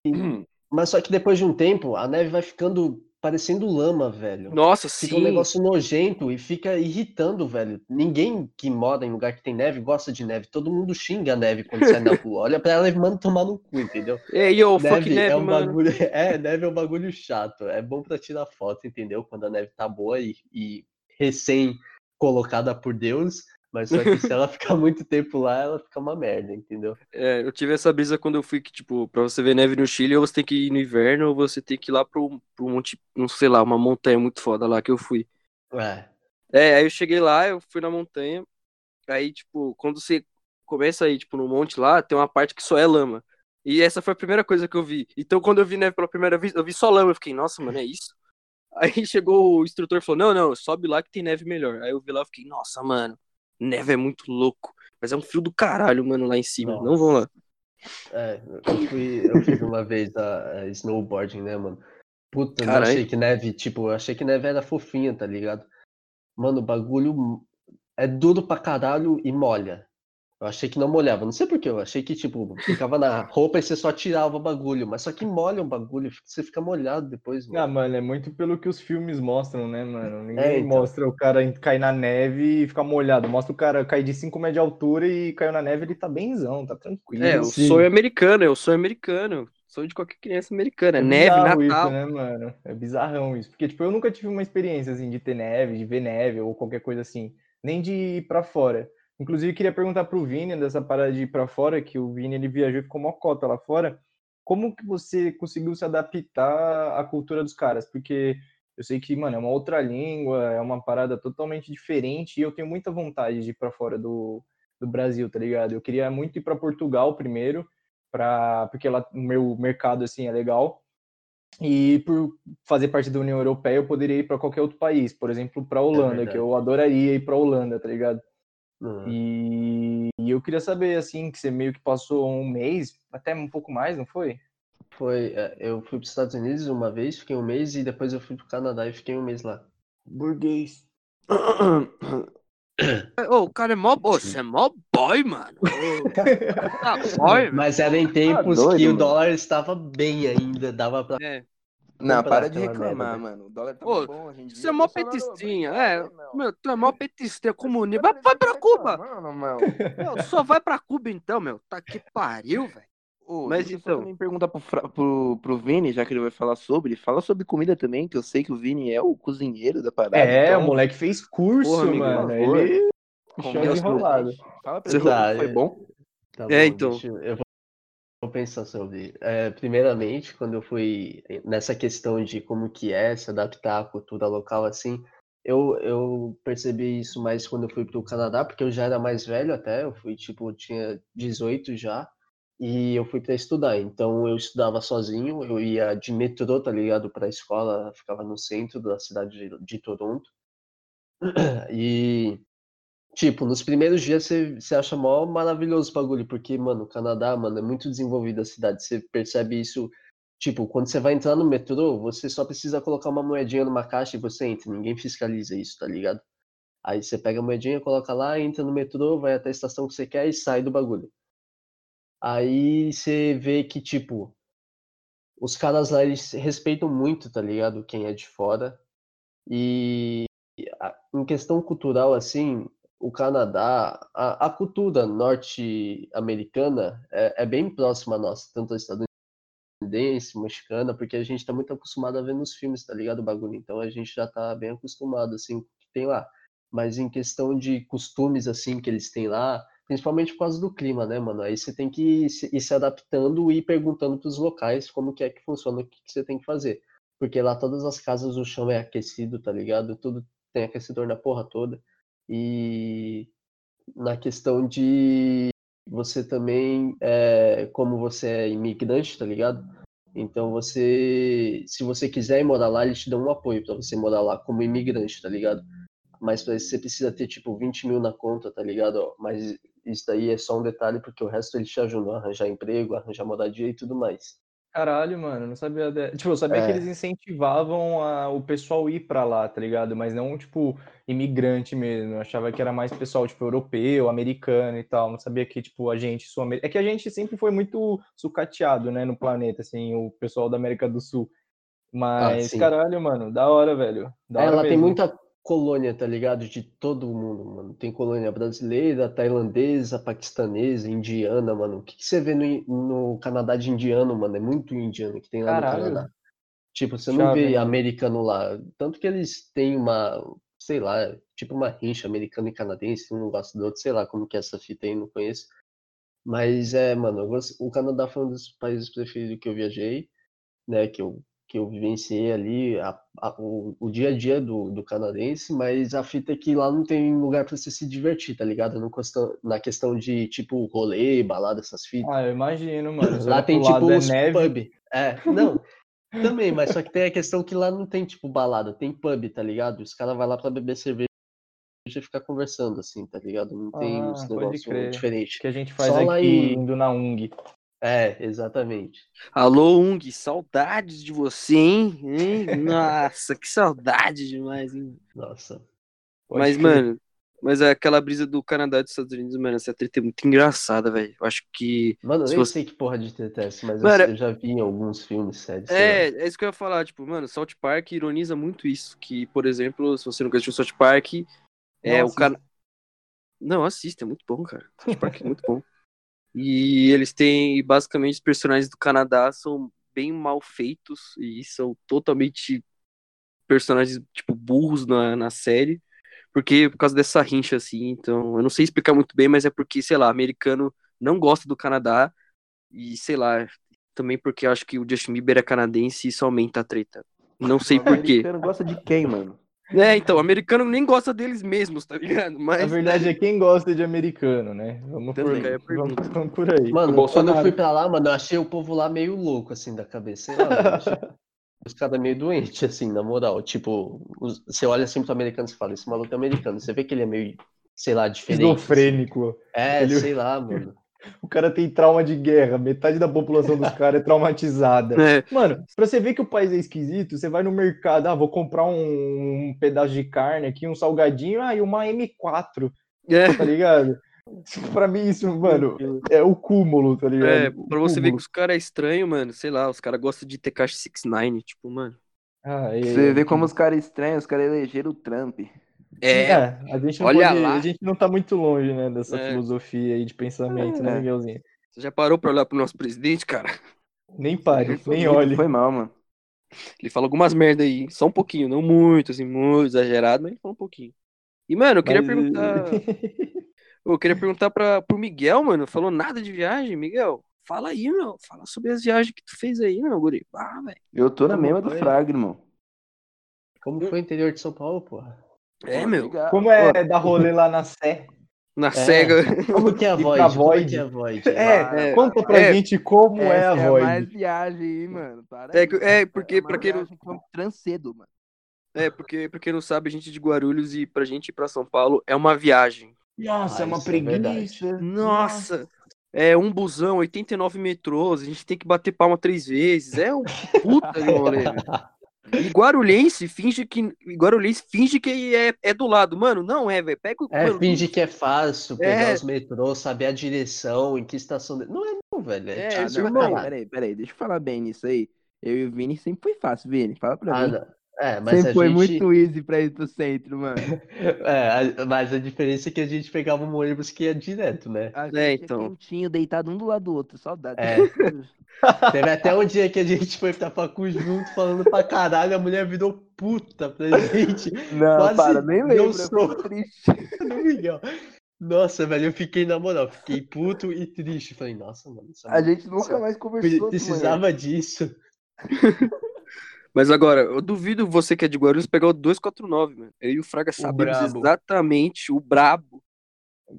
*clears throat* Mas só que depois de um tempo, a neve vai ficando parecendo lama, velho. Nossa, Fica um sim. negócio nojento e fica irritando, velho. Ninguém que mora em lugar que tem neve gosta de neve. Todo mundo xinga a neve quando sai na rua. Olha pra ela e manda tomar no cu, entendeu? Ei, fuck Neve, neve, é um mano. bagulho. *laughs* É, neve é um bagulho chato. É bom pra tirar foto, entendeu? Quando a neve tá boa e, e recém colocada por Deus. Mas só que se ela *laughs* ficar muito tempo lá, ela fica uma merda, entendeu? É, eu tive essa brisa quando eu fui que, tipo, pra você ver neve no Chile, ou você tem que ir no inverno, ou você tem que ir lá pro, pro monte, não sei lá, uma montanha muito foda lá que eu fui. É. É, aí eu cheguei lá, eu fui na montanha, aí, tipo, quando você começa aí, tipo, no monte lá, tem uma parte que só é lama. E essa foi a primeira coisa que eu vi. Então, quando eu vi neve pela primeira vez, eu vi só lama, eu fiquei, nossa, mano, é isso? Aí *laughs* chegou o instrutor e falou, não, não, sobe lá que tem neve melhor. Aí eu vi lá, eu fiquei, nossa, mano, neve é muito louco. Mas é um frio do caralho, mano, lá em cima. Não vão lá. É, eu fui, eu fiz uma *laughs* vez a, a snowboarding, né, mano? Puta, eu não achei que neve, tipo, eu achei que neve era fofinha, tá ligado? Mano, o bagulho é duro pra caralho e molha. Eu achei que não molhava, não sei porquê, eu achei que, tipo, ficava na roupa e você só tirava o bagulho, mas só que molha o bagulho, você fica molhado depois, Ah, mano. mano, é muito pelo que os filmes mostram, né, mano? Ninguém É, então. mostra o cara cair na neve e ficar molhado. Mostra o cara cair de 5 metros de altura e caiu na neve, ele tá benzão, tá tranquilo. É, o Sim. sonho americano, é o sonho americano. Sonho de qualquer criança americana. É neve, Natal. Isso, né, mano? É bizarrão isso. Porque, tipo, eu nunca tive uma experiência, assim, de ter neve, de ver neve ou qualquer coisa assim. Nem de ir pra fora. Inclusive, queria perguntar pro Vini dessa parada de ir pra fora, que o Vini, ele viajou e ficou mocota lá fora. Como que você conseguiu se adaptar à cultura dos caras? Porque eu sei que, mano, é uma outra língua, é uma parada totalmente diferente e eu tenho muita vontade de ir pra fora do, do Brasil, tá ligado? Eu queria muito ir pra Portugal primeiro, pra, porque lá o meu mercado, assim, é legal. E por fazer parte da União Europeia, eu poderia ir para qualquer outro país, por exemplo, para Holanda, que verdade. eu adoraria ir para Holanda, tá ligado? Uhum. E, e eu queria saber, assim, que você meio que passou um mês, até um pouco mais, não foi? Foi, é, eu fui pros Estados Unidos uma vez, fiquei um mês, e depois eu fui pro Canadá e fiquei um mês lá. Burguês. *coughs* Ô, o cara é mó. Ô, você é mó boy, mano. *laughs* Tá boy. Mas era em tempos doido, que o mano. dólar estava bem ainda, dava pra É. Não, para de reclamar, merda, mano. O dólar tá Ô, bom em dia. Você é mó petistinha, é. meu. Meu, tu é mó petistinha, comunista. Vai, vai pra Cuba. Mano, meu. *laughs* Meu, só vai pra Cuba então, meu. Tá que pariu, velho. Ô, Mas deixa eu então- só também perguntar pro, pro, pro Vini, já que ele vai falar sobre. Fala sobre comida também, que eu sei que o Vini é o cozinheiro da parada. É, então, o moleque fez curso, Porra, amigo, mano. Ele a enrolado. gente. Fala pra Você gente, tá, foi é. bom? Tá É, bom, então. deixa eu, eu vou pensar sobre. É, primeiramente, quando eu fui nessa questão de como que é se adaptar à cultura local, assim, eu, eu percebi isso mais quando eu fui pro Canadá, porque eu já era mais velho até, eu fui, tipo, tinha 18 já, e eu fui para estudar. Então eu estudava sozinho, eu ia de metrô, tá ligado, para a escola, ficava no centro da cidade de, de Toronto. E tipo, nos primeiros dias você, você acha mó maravilhoso o bagulho, porque, mano, o Canadá, mano, é muito desenvolvida a cidade. Você percebe isso, tipo, quando você vai entrar no metrô, você só precisa colocar uma moedinha numa caixa e você entra, ninguém fiscaliza isso, tá ligado? Aí você pega a moedinha, coloca lá, entra no metrô, vai até a estação que você quer e sai do bagulho. Aí você vê que, tipo, os caras lá, eles respeitam muito, tá ligado? Quem é de fora. E em questão cultural, assim, o Canadá, a, a cultura norte-americana é, é bem próxima à nossa, tanto estadunidense, mexicana, porque a gente tá muito acostumado a ver nos filmes, tá ligado, o bagulho? Então a gente já tá bem acostumado, assim, com o que tem lá. Mas em questão de costumes, assim, que eles têm lá, principalmente por causa do clima, né, mano? Aí você tem que ir se, adaptando e perguntando pros locais como que é que funciona, o que, que você tem que fazer. Porque lá todas as casas o chão é aquecido, tá ligado? Tudo tem aquecedor na porra toda. E na questão de você também, é, como você é imigrante, tá ligado? Então você, se você quiser ir morar lá, eles te dão um apoio pra você morar lá como imigrante, tá ligado? Mas pra isso você precisa ter tipo 20 mil na conta, tá ligado? Mas isso daí é só um detalhe, porque o resto eles te ajudam a arranjar emprego, arranjar moradia e tudo mais. Caralho, mano, não sabia. de- Tipo, eu sabia que É. eles incentivavam a- o pessoal ir pra lá, tá ligado? Mas não, tipo, imigrante mesmo. Eu achava que era mais pessoal, tipo, europeu, americano e tal. Não sabia que, tipo, a gente sul-americano. É que a gente sempre foi muito sucateado, né, no planeta, assim, o pessoal da América do Sul. Mas, Ah, caralho, mano, da hora, velho. Da É, hora tem mesmo. muita colônia, tá ligado? De todo mundo, mano. Tem colônia brasileira, tailandesa, paquistanesa, indiana, mano. O que, que você vê no, no Canadá de indiano, mano? É muito indiano que tem lá Caralho. no Canadá. Tipo, você não Chave, vê americano lá. Tanto que eles têm uma, sei lá, tipo uma rincha americano e canadense, um gosta do outro, sei lá como que é essa fita aí, não conheço. Mas é, mano, o Canadá foi um dos países preferidos que eu viajei, né? Que eu, que eu vivenciei ali a- a- o, o dia a dia do, do canadense, mas a fita é que lá não tem lugar pra você se divertir, tá ligado? Não na questão de tipo rolê, balada, essas fitas. Ah, eu imagino, mano. Lá tem tipo é os neve. pub. É, não. Também, mas só que tem a questão que lá não tem tipo balada, tem pub, tá ligado? Os caras vão lá pra beber cerveja e ficar conversando assim, tá ligado? Não tem Ah, negócios crer. diferentes. Que a gente faz Só aqui em- indo na UNG. É, exatamente. Alô, Ung, saudades de você, hein? hein? Nossa, que saudade demais, hein? Nossa. Mas, crer. mano, mas aquela brisa do Canadá e dos Estados Unidos, mano, essa treta é muito engraçada, velho. Eu acho que. Mano, eu nem você- sei que porra de treta é essa, mas Mano, eu, já vi em alguns filmes, séries. É, é isso que eu ia falar, tipo, mano, South Park ironiza muito isso. Que, por exemplo, se você nunca assistiu South Park, é o cara. Não, assista, é muito bom, cara. South Park é muito bom. E eles têm, basicamente, os personagens do Canadá são bem mal feitos e são totalmente personagens, tipo, burros na, na série. Porque, por causa dessa rincha, assim, então, eu não sei explicar muito bem, mas é porque, sei lá, americano não gosta do Canadá e, sei lá, também porque eu acho que o Justin Bieber é canadense e isso aumenta a treta. Não sei O por quê. americano gosta de quem, mano? É, então, americano nem gosta deles mesmos, tá ligado? Na Mas. verdade é quem gosta de americano, né? Vamos por, é a vamos, vamos por aí. Mano, O Bolsonaro. quando eu fui pra lá, mano, eu achei o povo lá meio louco, assim, da cabeça. Sei lá, *laughs* achei os caras meio doentes, assim, na moral. Tipo, os- você olha assim pro americano e fala, esse maluco é americano. Você vê que ele é meio, sei lá, diferente. assim. Esquizofrênico. É, Ele- sei lá, mano. O cara tem trauma de guerra, metade da população dos *laughs* caras é traumatizada. É, Mano, pra você ver que o país é esquisito, você vai no mercado, ah, vou comprar um, um pedaço de carne aqui, um salgadinho, ah, e uma M4, é, tá ligado? pra mim, isso, mano, é o cúmulo, tá ligado? é, pra você ver que os caras é estranho, mano, sei lá, os caras gostam de Tekashi 69, tipo, mano. Ah, é- Você vê como os caras estranhos, os caras elegeram o Trump. É, É, a gente não olha pode, lá. a gente não tá muito longe, né, dessa É. filosofia aí de pensamento, né, É. Miguelzinho? você já parou pra olhar pro nosso presidente, cara? Nem pare, Foi nem olhe. Foi mal, mano. Ele fala algumas merda aí, só um pouquinho, não muito, assim, muito exagerado, mas ele fala um pouquinho. E, mano, eu queria Mas, perguntar. *laughs* Eu queria perguntar pra, pro Miguel, mano. Falou nada de viagem, Miguel? Fala aí, meu. Fala sobre as viagens que tu fez aí, meu, guri. Ah, velho. Eu tô na mesma do? Fraga, irmão. Como foi o interior de São Paulo, porra? É, meu. Como é Pô, dar rolê lá na Sé? Na É. cega. Como que é a Void? pra Como é que é a Void? É, É, conta pra é. gente como é a Essa Void. mais viagem aí, mano. Para É aí, é, porque uma pra quem não- Trancedo, mano. É, porque pra quem não sabe, a gente é de Guarulhos e pra gente ir pra São Paulo é uma viagem. Nossa, Ah, é uma isso é preguiça. Nossa! É um busão, 89 metrôs, a gente tem que bater palma três vezes. É um puta de rolê, *laughs* velho. E Guarulhense finge que. Guarulhense finge que é, é do lado. Mano, não é, velho. Pega o. É, mano, finge que é fácil pegar É. os metrôs, saber a direção, em que estação. de- Não é não, velho. É, É, Ah, não, lá. peraí, peraí. Deixa eu falar bem nisso aí. Eu e o Vini sempre foi fácil, Vini. Fala pra Ah, mim. não. É, mas sempre a foi gente. muito easy pra ir pro centro, mano. *laughs* É, mas a diferença é que a gente pegava um ônibus que ia direto, né? A gente É, é, então. quentinho, deitado um do lado do outro. Saudade. É. *laughs* Teve até um dia que a gente foi pra facu junto, falando pra caralho, a mulher virou puta pra gente. *laughs* Não, Quase para, nem lembro. soco. Foi triste. no. Nossa, velho, eu fiquei na moral, fiquei puto e triste. Falei, nossa, mano, A gente nunca mais conversou. precisava disso. Mas agora, eu duvido você que é de Guarulhos pegar o 249, mano. Eu e o Fraga sabemos brabo. exatamente o brabo.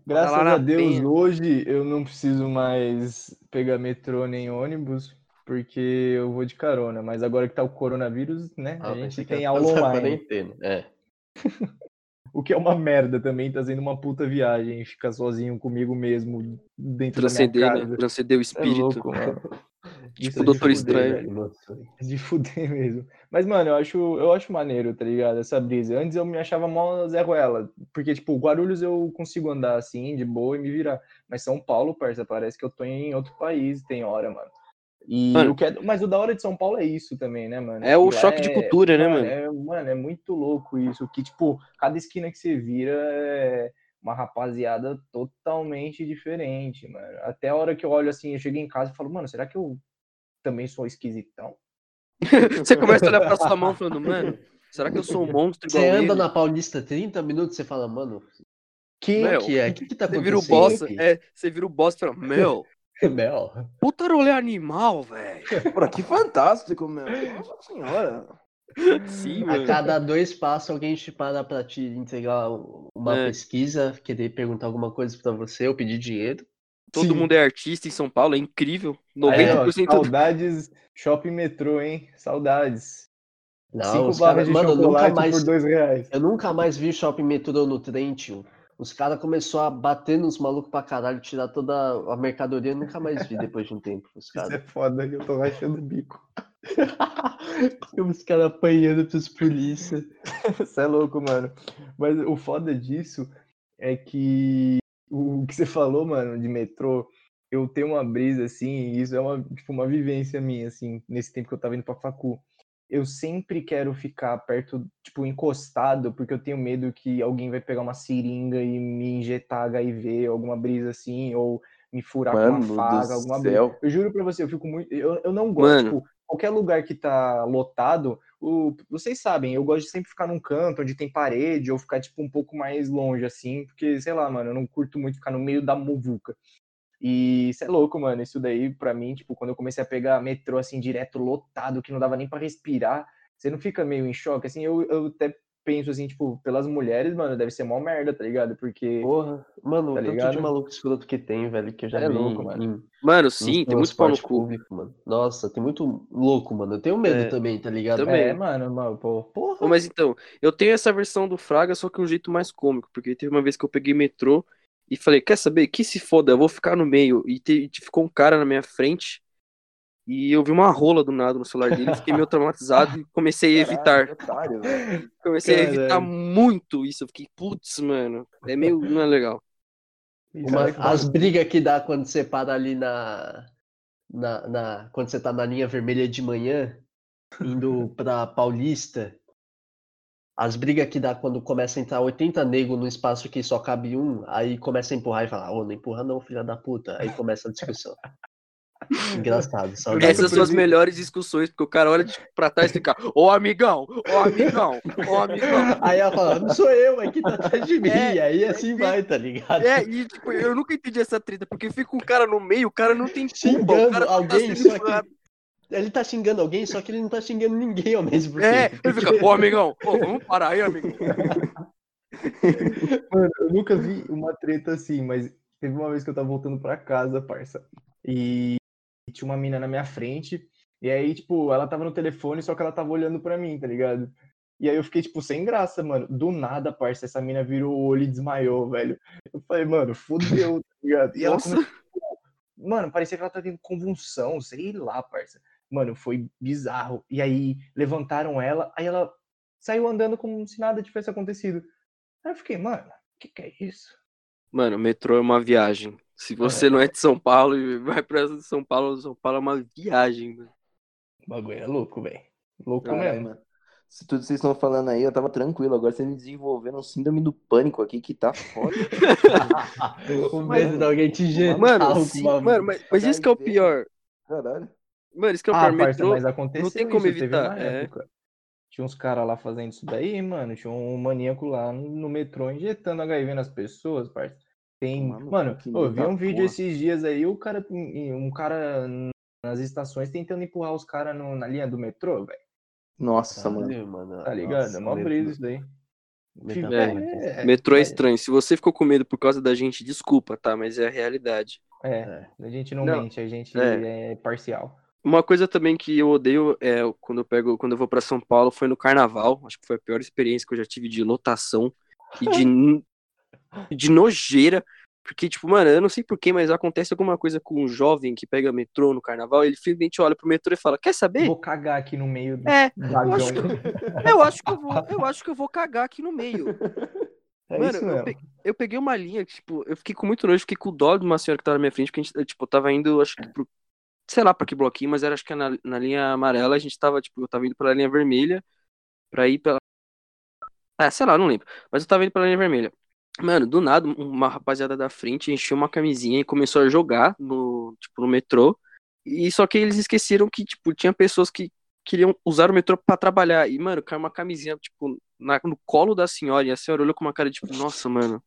Graças lá na a Deus, penha. hoje eu não preciso mais pegar metrô nem ônibus, porque eu vou de carona. Mas agora que tá o coronavírus, né? Ah, a gente tem aula online. É. *laughs* O que é uma merda também, tá sendo uma puta viagem ficar sozinho comigo mesmo dentro Transcender, da minha né? casa. Transcender o É espírito. louco, mano. *laughs* Tipo é Doutor Estranho. De fuder *laughs* mesmo. Mas, mano, eu acho, eu acho maneiro, tá ligado? Essa brisa. Antes eu me achava mó Zé Ruela. Porque, tipo, Guarulhos eu consigo andar assim, de boa e me virar. Mas São Paulo, parça, parece que eu tô em outro país, tem hora, mano. E Mano. o que é- mas o da hora de São Paulo é isso também, né, mano? É o lá choque de cultura, né, mano? É, mano, é muito louco isso. Que, tipo, cada esquina que você vira é uma rapaziada totalmente diferente, mano. Até a hora que eu olho assim, eu chego em casa e falo, mano, será que eu também sou esquisitão? *laughs* Você começa a olhar pra sua mão falando, mano, será que eu sou um *laughs* monstro Você anda ele? na Paulista 30 minutos, você fala, mano, Que Meu, que é? O que, que tá Você acontecendo? vira o boss, aqui? é, você vira o boss e fala, meu, *laughs* Mel. puta rolê animal, velho. Pô, que fantástico, meu. Nossa senhora. Sim, A mano. cada dois passos alguém te para pra te entregar uma É. pesquisa, querer perguntar alguma coisa pra você ou pedir dinheiro. Todo Sim. mundo é artista em São Paulo, é incrível. Aí, ó, 90% do... saudades shopping metrô, hein? Saudades. Não, Cinco barras caras, de mano, nunca mais, por dois reais. eu nunca mais vi shopping metrô no trem, tio. Os caras começaram a bater nos malucos pra caralho, tirar toda a mercadoria, eu nunca mais vi depois de um tempo. Os *laughs* Isso é foda, eu tô rachando o bico. *laughs* os caras apanhando pros polícia. *laughs* Você é louco, mano. Mas o foda disso é que o que você falou, mano, de metrô, eu tenho uma brisa assim, e isso é uma, tipo, uma vivência minha, assim, nesse tempo que eu tava indo pra facu. Eu sempre quero ficar perto, tipo, encostado, porque eu tenho medo que alguém vai pegar uma seringa e me injetar HIV, alguma brisa assim, ou me furar com Mano uma do faga, alguma brisa. céu. Eu juro pra você, eu fico muito. Eu, eu não gosto, tipo, qualquer lugar que tá lotado, o- vocês sabem, eu gosto de sempre ficar num canto onde tem parede, ou ficar, tipo, um pouco mais longe, assim, porque, sei lá, mano, eu não curto muito ficar no meio da muvuca. E isso é louco, mano. Isso daí, pra mim, tipo, quando eu comecei a pegar metrô, assim, direto, lotado, que não dava nem pra respirar, você não fica meio em choque? Assim, eu, eu até penso, assim, tipo, pelas mulheres, mano, deve ser mó merda, tá ligado? Porque. Porra, mano, Tá tanto ligado? de maluco escroto que tem, velho, que eu já É vi louco, em- mano. em, Mano, sim, tem muito pau no cu. público, mano. Nossa, tem muito louco, mano. Eu tenho medo É, também, tá ligado? também. É, mano, mano, porra. Mas então, eu tenho essa versão do Fraga, só que um jeito mais cômico, porque teve uma vez que eu peguei metrô e falei, quer saber, que se foda, eu vou ficar no meio. E te- e ficou um cara na minha frente e eu vi uma rola do nada no celular dele, fiquei meio *laughs* traumatizado e comecei a evitar. Caralho, otário. Comecei a evitar Caralho. muito isso. Eu fiquei, putz, mano, é meio, não é legal. Uma- é as brigas que dá quando você para ali na, na, na- Quando você tá na linha vermelha de manhã, indo pra Paulista. As brigas que dá quando começa a entrar 80 negros no espaço que só cabe um, aí começa a empurrar e fala, ô, não empurra não, filha da puta. Aí começa a discussão. *laughs* Engraçado, sabe? Essas são as melhores discussões, porque o cara olha de- pra trás e fica, ô amigão, ô amigão, ô amigão. *laughs* Aí ela fala, não sou eu, é que tá atrás de *laughs* mim. É, e aí assim vai, tá ligado? É, e tipo, eu nunca entendi essa treta, porque fica um cara no meio, o cara não tem culpa, o cara tá alguém, sendo só que. Ele tá xingando alguém, só que ele não tá xingando ninguém ao mesmo É, tempo. ele fica, ô amigão, pô, vamos parar aí, amigão. Mano, eu nunca vi uma treta assim, mas teve uma vez que eu tava voltando pra casa, parça. E tinha uma mina na minha frente. E aí, tipo, ela tava no telefone, só que ela tava olhando pra mim, tá ligado? E aí eu fiquei, tipo, sem graça, mano. Do nada, parça, essa mina virou o olho e desmaiou, velho. Eu falei, mano, fodeu, tá ligado? E ela começou... Mano, parecia que ela tá tendo convulsão, sei lá, parça. Mano, foi bizarro. E aí levantaram ela, aí ela saiu andando como se nada tivesse acontecido. Aí eu fiquei, mano, o que, que é isso? Mano, metrô é uma viagem. Se você não é de São Paulo e vai pra essa de São Paulo, São Paulo é uma viagem, mano. O bagulho é louco, velho. Louco Caralho, mesmo. mano. Se tudo que vocês estão falando aí, eu tava tranquilo. Agora você me desenvolvendo um síndrome do pânico aqui que tá foda. *laughs* o medo de alguém te injetar Mano, sim, mano, mas, mas isso que é o pior. Caralho. Mano, isso que é o Ah, pior. parça, Metrô. mas aconteceu tem como isso, teve evitar, é. época. Tinha uns caras lá fazendo isso daí, mano. Tinha um maníaco lá no metrô injetando HIV nas pessoas, parça. Tem. Mano, que eu vi um vídeo porra. esses dias aí, o cara, um cara nas estações tentando empurrar os caras na linha do metrô, velho. Nossa, mano. Caralho, mano. Tá ligado? Nossa, é mó brisa isso daí. É, da porra. Metrô é é, estranho. Se você ficou com medo por causa da gente, desculpa, tá? Mas é a realidade. É, a gente não, Não, mente, a gente é. é, parcial. Uma coisa também que eu odeio é quando eu pego, quando eu vou pra São Paulo, foi no carnaval. Acho que foi a pior experiência que eu já tive de lotação e de, *laughs* de nojeira. Porque, tipo, mano, eu não sei porquê, mas acontece alguma coisa com um jovem que pega metrô no carnaval, ele simplesmente olha pro metrô e fala: Quer saber? Vou cagar aqui no meio do É, vagão. acho eu acho que eu vou, eu acho que eu vou cagar aqui no meio. É Mano, isso eu, mesmo. pe- eu peguei uma linha que, tipo, eu fiquei com muito nojo, fiquei com dó de uma senhora que tava na minha frente, porque a gente, tipo, tava indo, acho que pro, sei lá pra que bloquinho, mas era acho que na, na linha amarela, a gente tava, tipo, eu tava indo pela linha vermelha pra ir pela. Ah, sei lá, não lembro. Mas eu tava indo pela linha vermelha. Mano, do nada, uma rapaziada da frente encheu uma camisinha e começou a jogar no, tipo, no metrô. E só que eles esqueceram que, tipo, tinha pessoas que queriam usar o metrô pra trabalhar. E, mano, caiu uma camisinha, tipo, na- no colo da senhora. E a senhora olhou com uma cara, tipo, nossa, mano.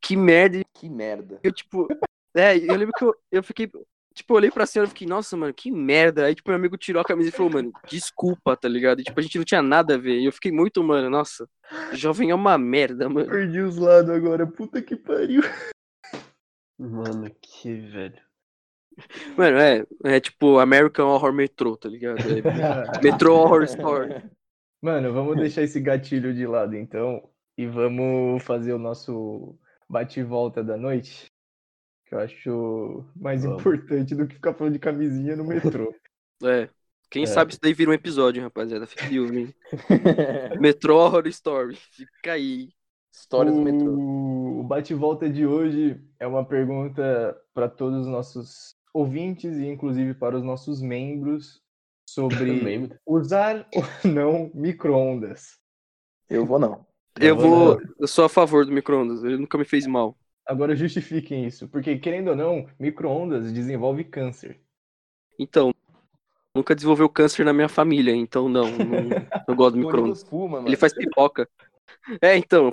Que merda. Que merda. Eu, tipo, é, eu lembro que eu, eu fiquei, tipo, eu olhei pra senhora e fiquei, nossa, mano, que merda. Aí, tipo, meu amigo tirou a camisa e falou, mano, desculpa, tá ligado? E, tipo, a gente não tinha nada a ver. E eu fiquei muito, mano, nossa, jovem é uma merda, mano. Perdi os lados agora, puta que pariu. Mano, que velho. Mano, é, é tipo American Horror Metro, tá ligado? É, Metro Horror Story. Mano, vamos deixar esse gatilho de lado então e vamos fazer o nosso bate e volta da noite, que eu acho mais Vamos. importante do que ficar falando de camisinha no metrô. *laughs* É. Quem É. sabe isso daí vira um episódio, rapaziada. Fica hein? *laughs* Metro Horror Story. Fica aí. Histórias do metrô. O o bate e volta de hoje é uma pergunta para todos os nossos ouvintes e inclusive para os nossos membros sobre *laughs* usar ou não micro-ondas. Eu vou não. Eu vou vou. Eu sou a favor do micro-ondas. Ele nunca me fez mal. Agora justifiquem isso, porque querendo ou não, micro-ondas desenvolve câncer. Então, nunca desenvolveu câncer na minha família, então não, não, não *laughs* gosto do micro-ondas. Ele faz pipoca. É, então,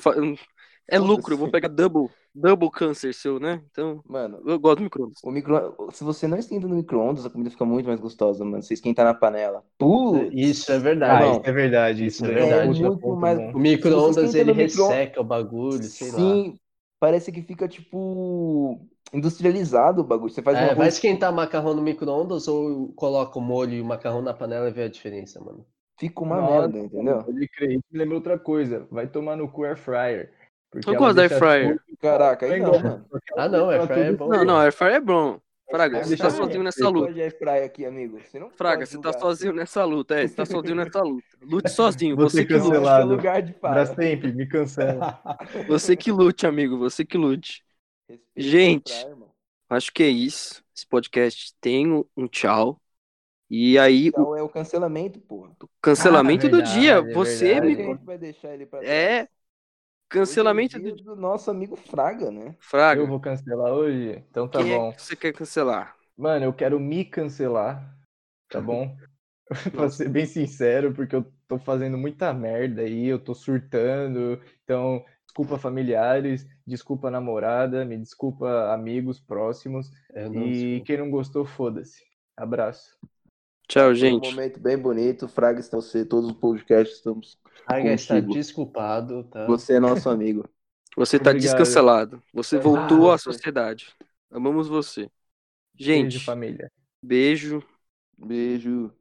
é lucro, eu vou pegar double, double câncer seu, né? Então, Mano, eu gosto do micro-ondas. o micro... se você não esquenta no micro-ondas, a comida fica muito mais gostosa, mano. Você esquentar na panela. Putz! Isso é Ah, verdade. Não. isso é verdade, isso, é um verdade. puta Muito ponto mais- bom. O micro-ondas Se ele micro- resseca o bagulho, sei lá. Sim, parece que fica, tipo, industrializado o bagulho. Você faz É, uma vai esquentar macarrão no micro-ondas ou coloca o molho e o macarrão na panela e vê a diferença, mano. Fica uma Nossa, merda, entendeu? Pode crer. Isso me lembra outra coisa. Vai tomar no cu air fryer. Porque Eu gosto da air fryer. Caraca, aí não, mano. Ah, não, air fryer é bom. Não, não, air fryer é bom. Fraga, você tá sozinho nessa Você luta. aqui, amigo. Você não Fraga, você tá sozinho nessa luta. É, você tá sozinho nessa luta. Lute *laughs* sozinho, Vou você que lute. É lugar de Pra fala. sempre, me cancela. *laughs* Você que lute, amigo, você que lute. Gente. Acho que é isso. Esse podcast tem um- tchau. E aí, o Então é o cancelamento, porra. cancelamento Ah, do verdade, dia. é Você verdade. me. Como que a gente vai deixar ele pra trás? É. Cancelamento Hoje é do do nosso amigo Fraga, né? Fraga. Eu vou cancelar hoje? Então tá Quem bom. é que você quer cancelar? Mano, eu quero me cancelar, tá *laughs* bom? *laughs* pra ser bem sincero, porque eu tô fazendo muita merda aí, eu tô surtando. Então, desculpa familiares, desculpa namorada, me desculpa amigos próximos. Não E quem não gostou, foda-se. Abraço. Tchau, Foi um gente. momento bem bonito. Fraga está você, todos os podcasts estamos. Raga está Contigo. desculpado, tá? Você é nosso amigo. *laughs* Você tá Obrigado. descancelado. Você Ah, voltou à você. sociedade. Amamos você. Beijo, Gente, família. beijo. Beijo.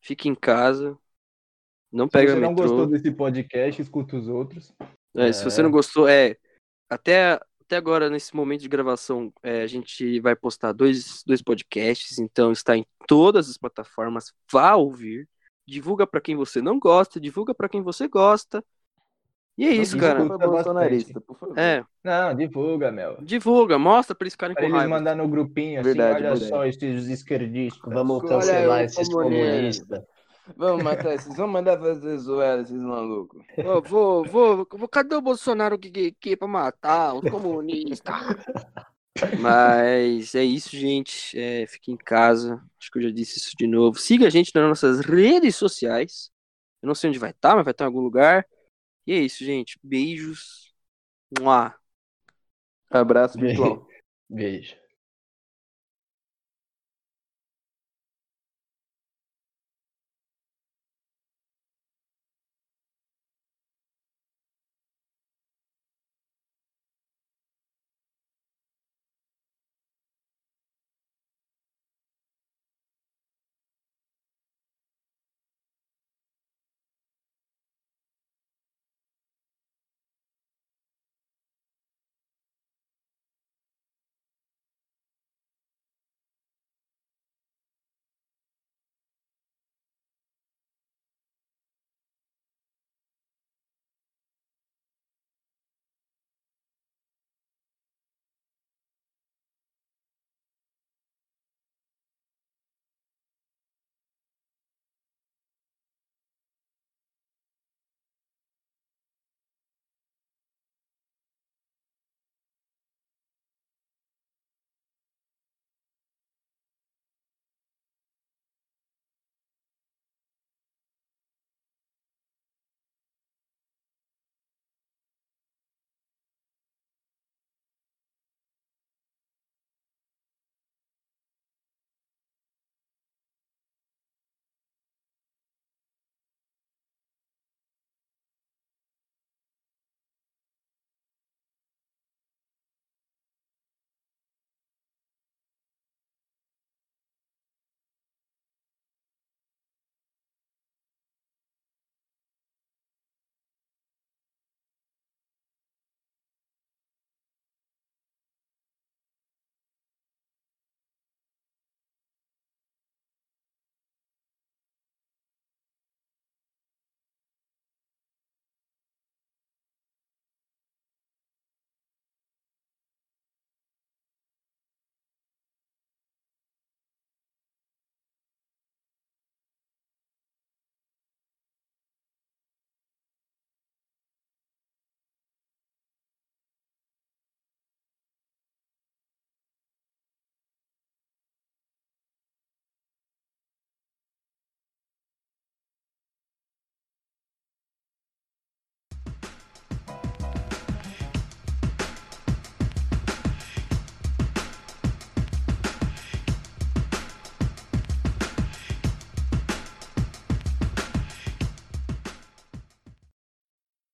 Fique em casa. Não Se pega você não metrô. gostou desse podcast, escuta os outros. É, se você É. não gostou, é. Até, até agora, nesse momento de gravação, é, a gente vai postar dois, dois podcasts, então está em todas as plataformas. Vá ouvir. Divulga pra quem você não gosta, divulga pra quem você gosta. E é isso, Isso cara. bolsonarista, por favor. É, Não, divulga, meu. divulga, mostra pra eles ficarem Para com eles raiva. mandar no grupinho assim, Verdade, olha verdade. só esses esquerdistas. Vamos cancelar esses comunista. comunistas. Vamos matar esses, vamos mandar fazer zoeira, esses malucos. Ô, vou, vou, vou, cadê o Bolsonaro que, que, que é pra matar os comunistas? Mas é isso, gente. É, fique em casa. Acho que eu já disse isso de novo. Siga a gente nas nossas redes sociais. Eu não sei onde vai estar, mas vai estar em algum lugar. E é isso, gente. Beijos. Mua. Abraço virtual. Beijo.